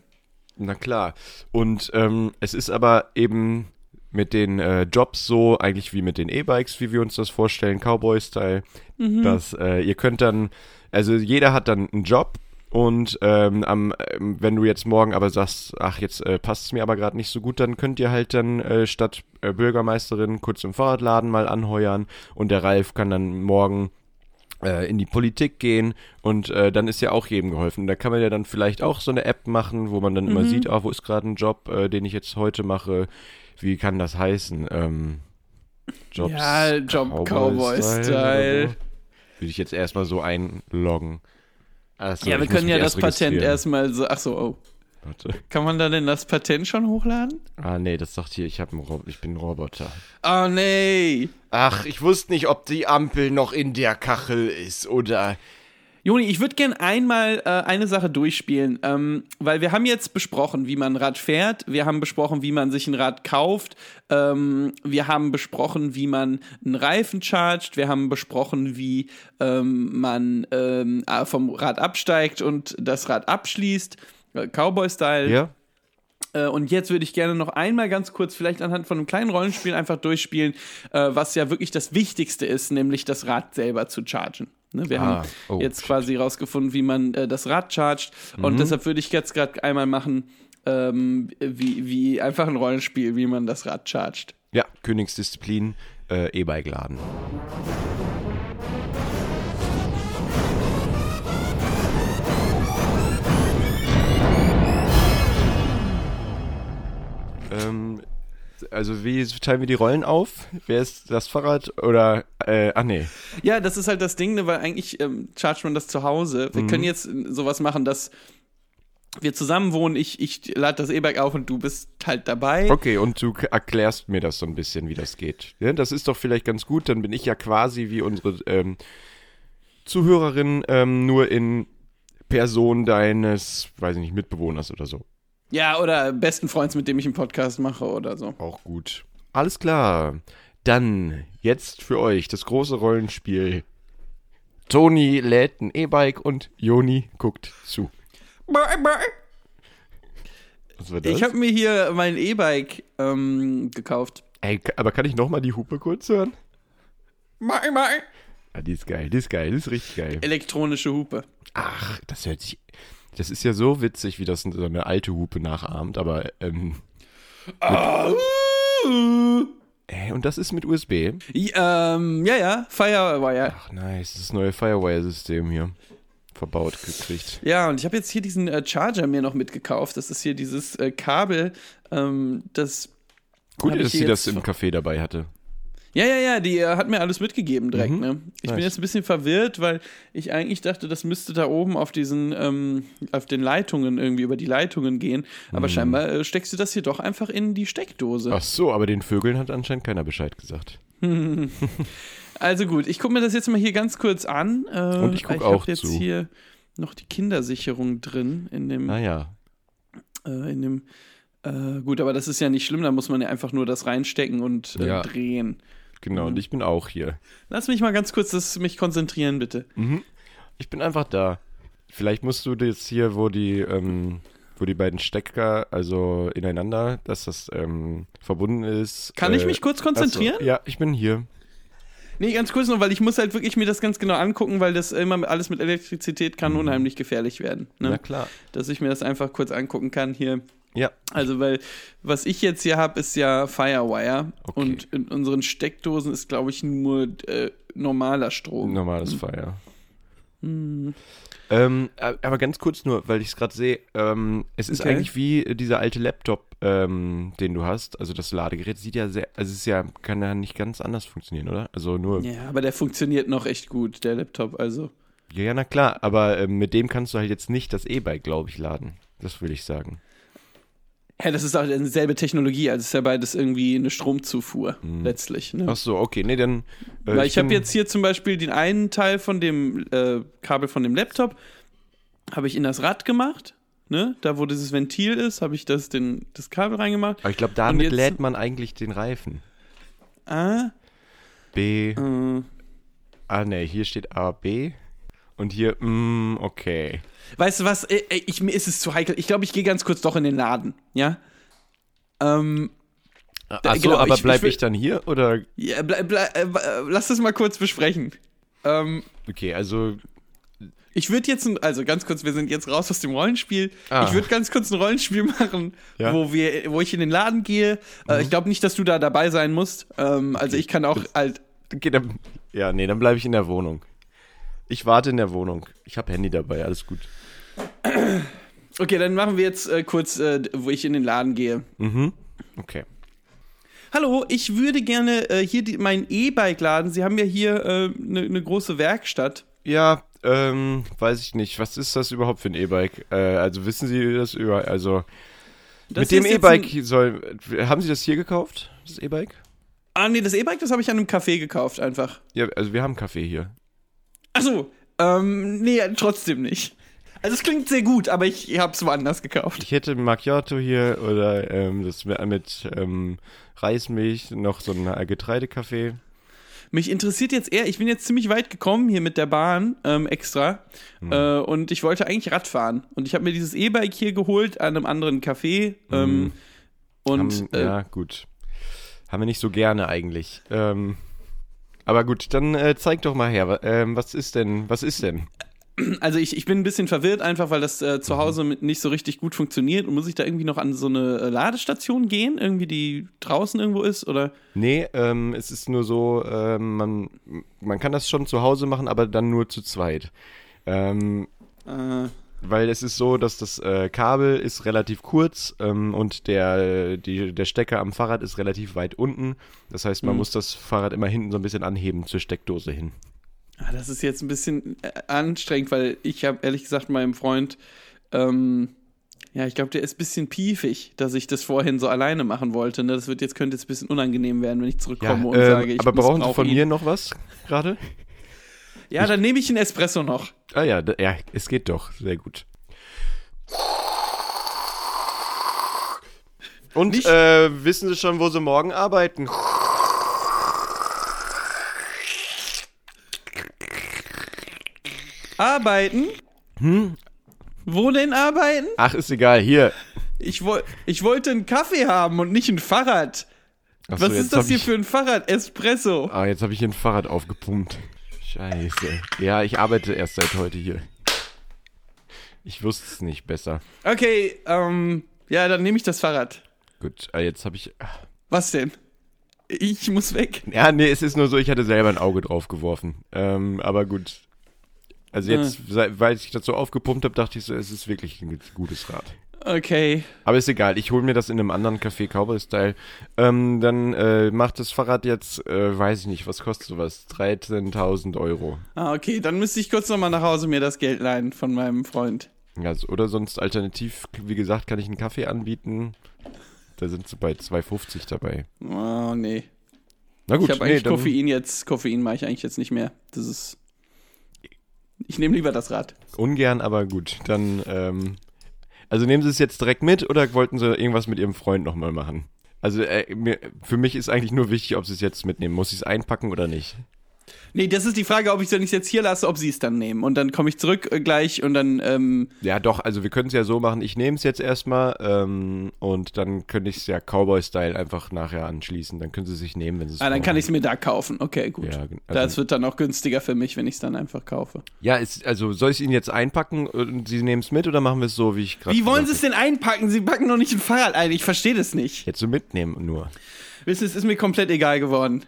Na klar. Und ähm, es ist aber eben mit den äh, Jobs so, eigentlich wie mit den E-Bikes, wie wir uns das vorstellen, Cowboy-Style, dass äh, ihr könnt dann, also jeder hat dann einen Job und ähm, am, ähm, wenn du jetzt morgen aber sagst, ach, jetzt äh, passt es mir aber gerade nicht so gut, dann könnt ihr halt dann äh, statt äh, Bürgermeisterin kurz im Fahrradladen mal anheuern und der Ralf kann dann morgen äh, in die Politik gehen und äh, dann ist ja auch jedem geholfen. Da kann man ja dann vielleicht auch so eine App machen, wo man dann immer sieht, ah, wo ist gerade ein Job, äh, den ich jetzt heute mache. Wie kann das heißen? Ähm, Jobs Ja, Job Cowboy-Style. oder so? Würde ich jetzt erstmal so einloggen. Ach so, ja, wir können ja das Patent erstmal so. Ach so, oh. Warte. Kann man da denn das Patent schon hochladen? Ah, nee, das sagt hier, ich, hab einen Rob ich bin ein Roboter. Oh nee. Ach, ich wusste nicht, ob die Ampel noch in der Kachel ist oder. Joni, ich würde gern einmal äh, eine Sache durchspielen, ähm, weil wir haben jetzt besprochen, wie man ein Rad fährt, wir haben besprochen, wie man sich ein Rad kauft, ähm, wir haben besprochen, wie man einen Reifen chargt, wir haben besprochen, wie ähm, man ähm, äh, vom Rad absteigt und das Rad abschließt, äh, Cowboy-Style. Ja? Äh, und jetzt würde ich gerne noch einmal ganz kurz, vielleicht anhand von einem kleinen Rollenspiel einfach durchspielen, äh, was ja wirklich das Wichtigste ist, nämlich das Rad selber zu chargen. Ne, wir Ah, haben oh, jetzt shit. quasi rausgefunden, wie man äh, das Rad chargt. Mhm. Und deshalb würde ich jetzt gerade einmal machen, ähm, wie, wie einfach ein Rollenspiel, wie man das Rad chargt. Ja, Königsdisziplin, äh, E-Bike laden. Ähm, also wie teilen wir die Rollen auf? Wer ist das Fahrrad oder, äh, ah nee. Ja, das ist halt das Ding, ne, weil eigentlich ähm, chargt man das zu Hause. Mhm. Wir können jetzt äh, sowas machen, dass wir zusammen wohnen, ich, ich lade das E-Bike auf und du bist halt dabei. Okay, und du erklärst mir das so ein bisschen, wie das geht. Ja, das ist doch vielleicht ganz gut, dann bin ich ja quasi wie unsere ähm, Zuhörerin ähm, nur in Person deines, weiß ich nicht, Mitbewohners oder so. Ja, oder besten Freunds, mit dem ich einen Podcast mache oder so. Auch gut. Alles klar. Dann jetzt für euch das große Rollenspiel. Toni lädt ein E-Bike und Joni guckt zu. Was war das? Ich habe mir hier mein E-Bike ähm, gekauft. Ey, aber kann ich noch mal die Hupe kurz hören? Ah, die ist geil, die ist geil, die ist richtig geil. Elektronische Hupe. Ach, das hört sich. Das ist ja so witzig, wie das so eine alte Hupe nachahmt, aber. Ähm, äh, und das ist mit USB. Ja, ähm, ja, ja, Firewire. Ach, nice. Das neue Firewire-System hier verbaut gekriegt. Ja, und ich habe jetzt hier diesen äh, Charger mir noch mitgekauft. Das ist hier dieses äh, Kabel, ähm, das. Gut, dass sie das im Café dabei hatte. Ja, ja, ja, die äh, hat mir alles mitgegeben direkt, Mhm. ne? Ich bin Nice. jetzt ein bisschen verwirrt, weil ich eigentlich dachte, das müsste da oben auf diesen, ähm, auf den Leitungen irgendwie über die Leitungen gehen. Mhm. Aber scheinbar äh, steckst du das hier doch einfach in die Steckdose. Ach so, aber den Vögeln hat anscheinend keiner Bescheid gesagt. *laughs* *laughs* Also gut, ich gucke mir das jetzt mal hier ganz kurz an. Äh, Und ich guck hab auch jetzt zu. hier noch die Kindersicherung drin in dem, Naja. äh, in dem. Äh, gut, aber das ist ja nicht schlimm, da muss man ja einfach nur das reinstecken und äh, Ja. drehen. Genau, und ich bin auch hier. Lass mich mal ganz kurz das, mich konzentrieren, bitte. Ich bin einfach da. Vielleicht musst du jetzt hier, wo die, ähm, wo die beiden Stecker, also ineinander, dass das ähm, verbunden ist. Kann ich mich kurz konzentrieren? Achso, ja, ich bin hier. Nee, ganz kurz noch, weil ich muss halt wirklich mir das ganz genau angucken, weil das immer alles mit Elektrizität kann unheimlich gefährlich werden. Ne? Mhm. Na klar. Dass ich mir das einfach kurz angucken kann hier. Ja. Also, weil was ich jetzt hier habe, ist ja Firewire. Okay. Und in unseren Steckdosen ist, glaube ich, nur äh, normaler Strom. Normales Feuer. Ähm, a- aber ganz kurz nur, weil ich es gerade sehe, ähm, es ist Okay. eigentlich wie dieser alte Laptop, ähm, den du hast. Also das Ladegerät sieht ja sehr, also es ist ja, kann ja nicht ganz anders funktionieren, oder? Also nur, ja, Ja, aber der funktioniert noch echt gut, der Laptop. Also, ja, na klar, aber ähm, mit dem kannst du halt jetzt nicht das E-Bike, glaube ich, laden. Das will ich sagen. Ja, das ist auch dieselbe Technologie. Also, ist ja beides irgendwie eine Stromzufuhr, letztlich. Ne? Ach so, okay, nee, dann. äh, Weil ich habe bin- jetzt hier zum Beispiel den einen Teil von dem äh, Kabel von dem Laptop, habe ich in das Rad gemacht. Ne? Da, wo dieses Ventil ist, habe ich das, den, das Kabel reingemacht. Aber ich glaube, damit jetzt- lädt man eigentlich den Reifen. Ah, B. äh, Ah, nee, hier steht A, B. Und hier, mm, okay. Weißt du was? Äh, äh, Ich, mir ist es zu heikel. Ich glaube, ich gehe ganz kurz doch in den Laden. Ja? Ähm, Achso, genau, aber ich- bleib ich ich dann hier oder? ja, ble, ble, äh, äh, lass das mal kurz besprechen. Ähm, Okay, also ich würde jetzt, ein, also ganz kurz, wir sind jetzt raus aus dem Rollenspiel. Ah. Ich würde ganz kurz ein Rollenspiel *laughs* machen, Ja. Mhm. wo, wir, wo ich in den Laden gehe. Äh, ich glaube nicht, dass du da dabei sein musst. Ähm, Also ich kann auch halt. Okay, dann, ja, nee, dann bleibe ich in der Wohnung. Ich warte in der Wohnung. Ich habe Handy dabei, alles gut. Okay, dann machen wir jetzt äh, kurz, äh, wo ich in den Laden gehe. Okay. Hallo, ich würde gerne äh, hier die, mein E-Bike laden. Sie haben ja hier eine äh, ne große Werkstatt. Ja, ähm, weiß ich nicht. Was ist das überhaupt für ein E-Bike? Äh, also wissen Sie das über, also Das mit dem E-Bike soll, haben Sie das hier gekauft? Das E-Bike? Ah, nee, das E-Bike, das habe ich an einem Café gekauft einfach. Ja, also wir haben einen Kaffee hier. Achso, ähm, nee, trotzdem nicht. Also es klingt sehr gut, aber ich habe es woanders gekauft. Ich hätte Macchiato hier oder ähm, das mit, ähm, Reismilch, noch so ein äh, Getreidekaffee. Mich interessiert jetzt eher, ich bin jetzt ziemlich weit gekommen hier mit der Bahn ähm, extra äh, und ich wollte eigentlich Rad fahren. Und ich habe mir dieses E-Bike hier geholt an einem anderen Café. Ähm, und haben, äh, ja, gut. Haben wir nicht so gerne eigentlich. Ähm, aber gut, dann äh, zeig doch mal her. Ähm, was ist denn, was ist denn? Also ich, ich bin ein bisschen verwirrt einfach, weil das äh, zu Hause mit nicht so richtig gut funktioniert. Und muss ich da irgendwie noch an so eine äh, Ladestation gehen, irgendwie die draußen irgendwo ist? Oder? Nee, ähm, es ist nur so, ähm, man, man kann das schon zu Hause machen, aber dann nur zu zweit. Ähm, Äh, weil es ist so, dass das äh, Kabel ist relativ kurz ähm, und der, die, der Stecker am Fahrrad ist relativ weit unten. Das heißt, man muss das Fahrrad immer hinten so ein bisschen anheben zur Steckdose hin. ah, das ist jetzt ein bisschen äh, anstrengend, weil ich habe ehrlich gesagt meinem Freund, ähm, ja, ich glaube, der ist ein bisschen piefig, dass ich das vorhin so alleine machen wollte. Ne? Das wird jetzt könnte jetzt ein bisschen unangenehm werden, wenn ich zurückkomme und ähm, sage, ich aber brauchen Sie von ihn. mir noch was gerade? Ja, dann nehme ich einen Espresso noch. Ah ja, ja, es geht doch. Sehr gut. Und Nicht- äh, wissen Sie schon, wo Sie morgen arbeiten? Arbeiten? Hm? Wo denn arbeiten? Ach, ist egal, hier. Ich, woll, ich wollte einen Kaffee haben und nicht ein Fahrrad. Ach so, Was ist das hier ich, für ein Fahrrad? Espresso. Ah, jetzt habe ich hier ein Fahrrad aufgepumpt. Scheiße. Ja, ich arbeite erst seit heute hier. Ich wusste es nicht besser. Okay, ähm, ja, dann nehme ich das Fahrrad. Gut, ah, jetzt habe ich. Was denn? Ich muss weg. Ja, nee, es ist nur so, ich hatte selber ein Auge drauf geworfen. Ähm, aber gut. Also jetzt, sei- weil ich das so aufgepumpt habe, dachte ich so, es ist wirklich ein gutes Rad. Okay. Aber ist egal, ich hole mir das in einem anderen Café Cowboy-Style. Ähm, dann äh, macht das Fahrrad jetzt, äh, weiß ich nicht, was kostet sowas? 13.000 Euro. Ah, okay, dann müsste ich kurz nochmal nach Hause mir das Geld leihen von meinem Freund. Ja, oder sonst alternativ, wie gesagt, kann ich einen Kaffee anbieten. Da sind sie bei 2,50 dabei. Oh, nee. Na gut, ich habe nee, eigentlich Koffein jetzt. Koffein mache ich eigentlich jetzt nicht mehr. Das ist. Ich nehme lieber das Rad. ungern, aber gut. Dann, ähm, also nehmen Sie es jetzt direkt mit oder wollten Sie irgendwas mit Ihrem Freund nochmal machen? Also äh, mir, für mich ist eigentlich nur wichtig, ob Sie es jetzt mitnehmen. Muss ich es einpacken oder nicht? Nee, das ist die Frage, ob ich es jetzt hier lasse, ob sie es dann nehmen. Und dann komme ich zurück äh, gleich und dann, ähm, Ja, doch, also wir können es ja so machen, ich nehme es jetzt erstmal ähm, und dann könnte ich es ja Cowboy-Style einfach nachher anschließen. Dann können sie sich nehmen, wenn sie es ah, dann kann ich es mir da kaufen. Okay, gut. Ja, gen- das also- wird dann auch günstiger für mich, wenn ich es dann einfach kaufe. Ja, ist, also soll ich es Ihnen jetzt einpacken und Sie nehmen es mit oder machen wir es so, wie ich gerade Wie wollen sie es denn einpacken? Sie packen doch nicht ein Fahrrad ein. Ich verstehe das nicht. Jetzt so mitnehmen nur. Wissen, Sie, es ist mir komplett egal geworden.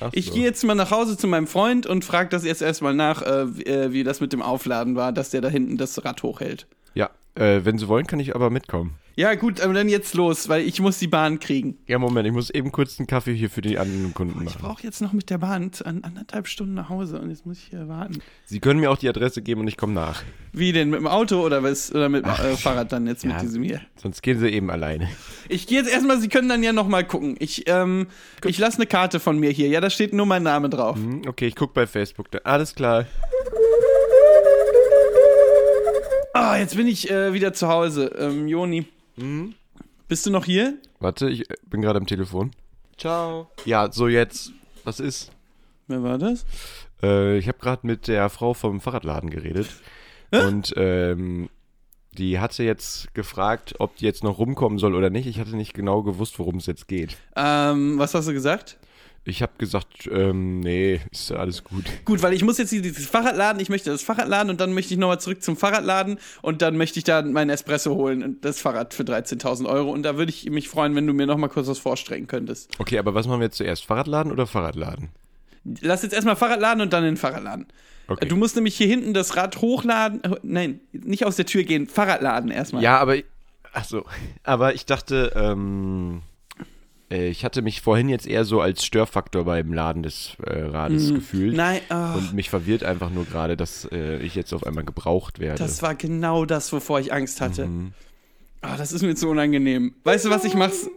Ach Ich so. gehe jetzt mal nach Hause zu meinem Freund und frage das jetzt erstmal nach, äh, wie, äh, wie das mit dem Aufladen war, dass der da hinten das Rad hochhält. Ja, äh, wenn Sie wollen, kann ich aber mitkommen. Ja, gut, aber dann jetzt los, weil ich muss die Bahn kriegen. Ja, Moment, ich muss eben kurz einen Kaffee hier für die anderen Kunden Ich machen. brauche jetzt noch mit der Bahn an anderthalb Stunden nach Hause und jetzt muss ich hier warten. Sie können mir auch die Adresse geben und ich komme nach. Wie denn, mit dem Auto oder, was, oder mit dem äh, Fahrrad dann jetzt ja. mit diesem hier? Sonst gehen Sie eben alleine. Ich gehe jetzt erstmal, Sie können dann ja nochmal gucken. Ich, ähm, ich lasse eine Karte von mir hier. Ja, da steht nur mein Name drauf. Hm, Okay, ich gucke bei Facebook. Alles klar. Ah, jetzt bin ich äh, wieder zu Hause. Ähm, Joni. Bist du noch hier? Warte, ich äh, bin gerade am Telefon. Ciao. Ja, so jetzt. Was ist? Wer war das? Äh, ich habe gerade mit der Frau vom Fahrradladen geredet. Und ähm, die hatte jetzt gefragt, ob die jetzt noch rumkommen soll oder nicht. Ich hatte nicht genau gewusst, worum es jetzt geht. Ähm, was hast du gesagt? Ich habe gesagt, ähm, nee, ist alles gut. Gut, weil ich muss jetzt dieses Fahrrad laden, ich möchte das Fahrrad laden und dann möchte ich nochmal zurück zum Fahrradladen und dann möchte ich da meinen Espresso holen und das Fahrrad für 13.000 Euro und da würde ich mich freuen, wenn du mir nochmal kurz was vorstrecken könntest. Okay, aber was machen wir jetzt zuerst? Fahrradladen oder Fahrradladen? Lass jetzt erstmal Fahrrad laden und dann den Fahrradladen. Okay. Du musst nämlich hier hinten das Rad hochladen, nein, nicht aus der Tür gehen, Fahrrad laden erstmal. Ja, aber ach so, *laughs* aber ich dachte, ähm, äh, ich hatte mich vorhin jetzt eher so als Störfaktor beim Laden des äh, Rades gefühlt. Nein, ah, Und mich verwirrt einfach nur gerade, dass äh, ich jetzt auf einmal gebraucht werde. das war genau das, wovor ich Angst hatte. Mhm. Ah, das ist mir zu unangenehm. Weißt du, was ich mach's?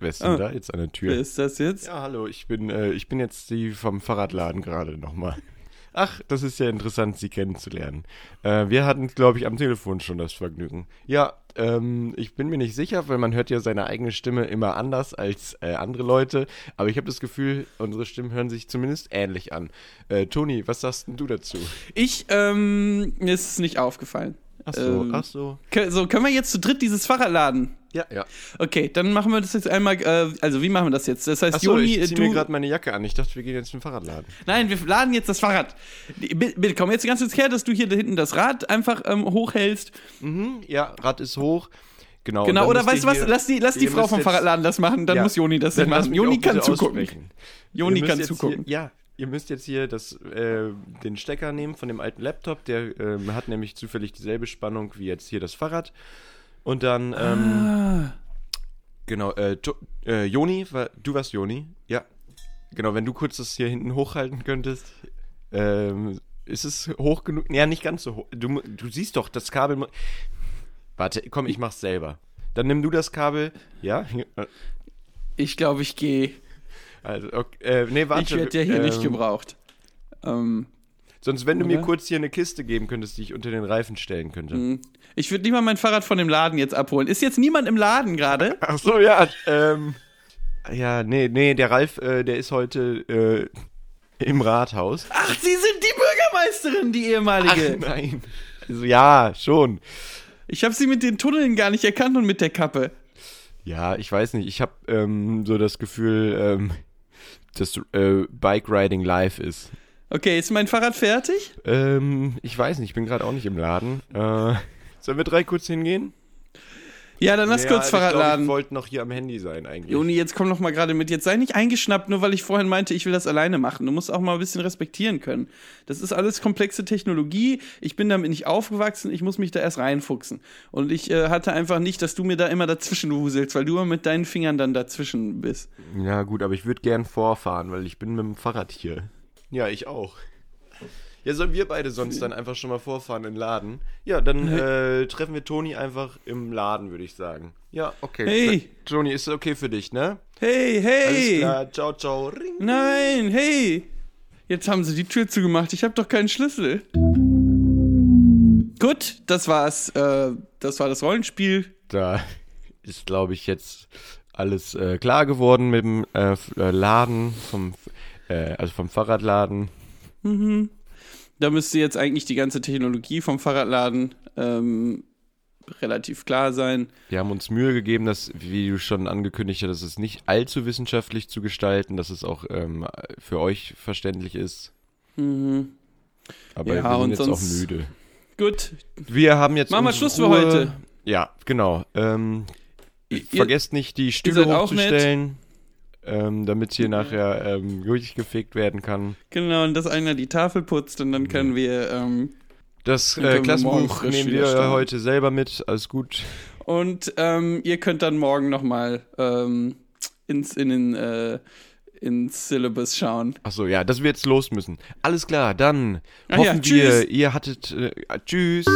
Wer ist denn Ah. da jetzt an der Wer Tür? ist das jetzt? Ja, hallo, ich bin, äh, ich bin jetzt die vom Fahrradladen gerade nochmal. Ach, das ist ja interessant, Sie kennenzulernen. Äh, wir hatten, glaube ich, am Telefon schon das Vergnügen. Ja, ähm, ich bin mir nicht sicher, weil man hört ja seine eigene Stimme immer anders als äh, andere Leute. Aber ich habe das Gefühl, unsere Stimmen hören sich zumindest ähnlich an. Äh, Toni, was sagst du dazu? Ich, ähm, mir ist es nicht aufgefallen. Ach so, Ähm, ach so. So, können wir jetzt zu dritt dieses Fahrrad laden? Ja, ja. Okay, dann machen wir das jetzt einmal, äh, also wie machen wir das jetzt? Das heißt, Ach so, Joni, ich ziehe du... mir gerade meine Jacke an. Ich dachte, wir gehen jetzt zum Fahrradladen. Nein, wir laden jetzt das Fahrrad. Bitte, komm jetzt ganz kurz her, dass du hier hinten das Rad einfach ähm, hochhältst. Mhm, ja, Rad ist hoch. Genau. Genau, oder weißt du was? Lass die, lass die Frau vom Fahrradladen das machen, dann Ja, muss Joni das dann machen. Joni kann zugucken. Joni kann zugucken. Hier, ja, ihr müsst jetzt hier das, äh, den Stecker nehmen von dem alten Laptop. Der ähm, hat nämlich zufällig dieselbe Spannung wie jetzt hier das Fahrrad. Und dann, ähm, Ah, genau, äh, jo äh, Joni, war, du warst Joni, ja. Genau, wenn du kurz das hier hinten hochhalten könntest. Ähm, ist es hoch genug? Ja, nicht ganz so hoch. Du, du siehst doch, das Kabel. Warte, komm, ich mach's selber. Dann nimm du das Kabel. Ja? Äh, ich glaube, ich gehe. Also, okay, äh, nee, warte. Ich werde ja hier nicht ähm, gebraucht. Ähm, Sonst, wenn du mir kurz hier eine Kiste geben könntest, die ich unter den Reifen stellen könnte. ich würde lieber mein Fahrrad von dem Laden jetzt abholen. Ist jetzt niemand im Laden gerade? *laughs* Ach so, ja. Ähm, ja, nee, nee, der Ralf, äh, der ist heute äh, im Rathaus. Ach, Sie sind die Bürgermeisterin, die ehemalige. nein. Also, ja, schon. Ich habe sie mit den Tunneln gar nicht erkannt und mit der Kappe. Ja, ich weiß nicht. Ich habe ähm, so das Gefühl, ähm, dass äh, Bike Riding live ist. Okay, ist mein Fahrrad fertig? Ähm, ich weiß nicht, ich bin gerade auch nicht im Laden. Äh, sollen wir drei kurz hingehen? Ja, dann lass Ja, kurz ich Fahrrad glaub, laden. Ich wollte noch hier am Handy sein eigentlich. Joni, jetzt komm noch mal gerade mit. Jetzt sei nicht eingeschnappt, nur weil ich vorhin meinte, ich will das alleine machen. Du musst auch mal ein bisschen respektieren können. Das ist alles komplexe Technologie. Ich bin damit nicht aufgewachsen. Ich muss mich da erst reinfuchsen. Und ich äh, hatte einfach nicht, dass du mir da immer dazwischen wuselst, weil du immer mit deinen Fingern dann dazwischen bist. Ja, gut, aber ich würde gern vorfahren, weil ich bin mit dem Fahrrad hier. Ja, ich auch. Ja, sollen wir beide sonst dann einfach schon mal vorfahren in den Laden? Ja, dann äh, treffen wir Toni einfach im Laden, würde ich sagen. Ja, okay. Hey. Toni, ist okay für dich, ne? Hey, Alles hey! klar, ciao, ciao. Ring. Nein, hey! Jetzt haben sie die Tür zugemacht. Ich habe doch keinen Schlüssel. Gut, das war's. Äh, das war das Rollenspiel. Da ist, glaube ich, jetzt alles äh, klar geworden mit dem äh, äh, Laden vom. Äh, also vom Fahrradladen. Da müsste jetzt eigentlich die ganze Technologie vom Fahrradladen ähm, relativ klar sein. Wir haben uns Mühe gegeben, das, wie du schon angekündigt hast, es nicht allzu wissenschaftlich zu gestalten, dass es auch ähm, für euch verständlich ist. Aber Ja, wir sind und jetzt auch müde. Gut, Wir haben jetzt. Machen wir Schluss für Ruhe. heute. Ja, genau. Ähm, Ihr- vergesst nicht, die Stühle auch nett. Ähm, damit hier nachher ähm, durchgefegt werden kann. genau, und dass einer die Tafel putzt und dann können wir ähm, Das äh, wir Klassenbuch nehmen wir starten. heute selber mit. Alles gut. Und ähm, ihr könnt dann morgen nochmal ähm, ins, in den, äh, ins Syllabus schauen. Achso, ja, dass wir jetzt los müssen. Alles klar, dann Ah hoffen ja, wir, ihr hattet. Äh, tschüss.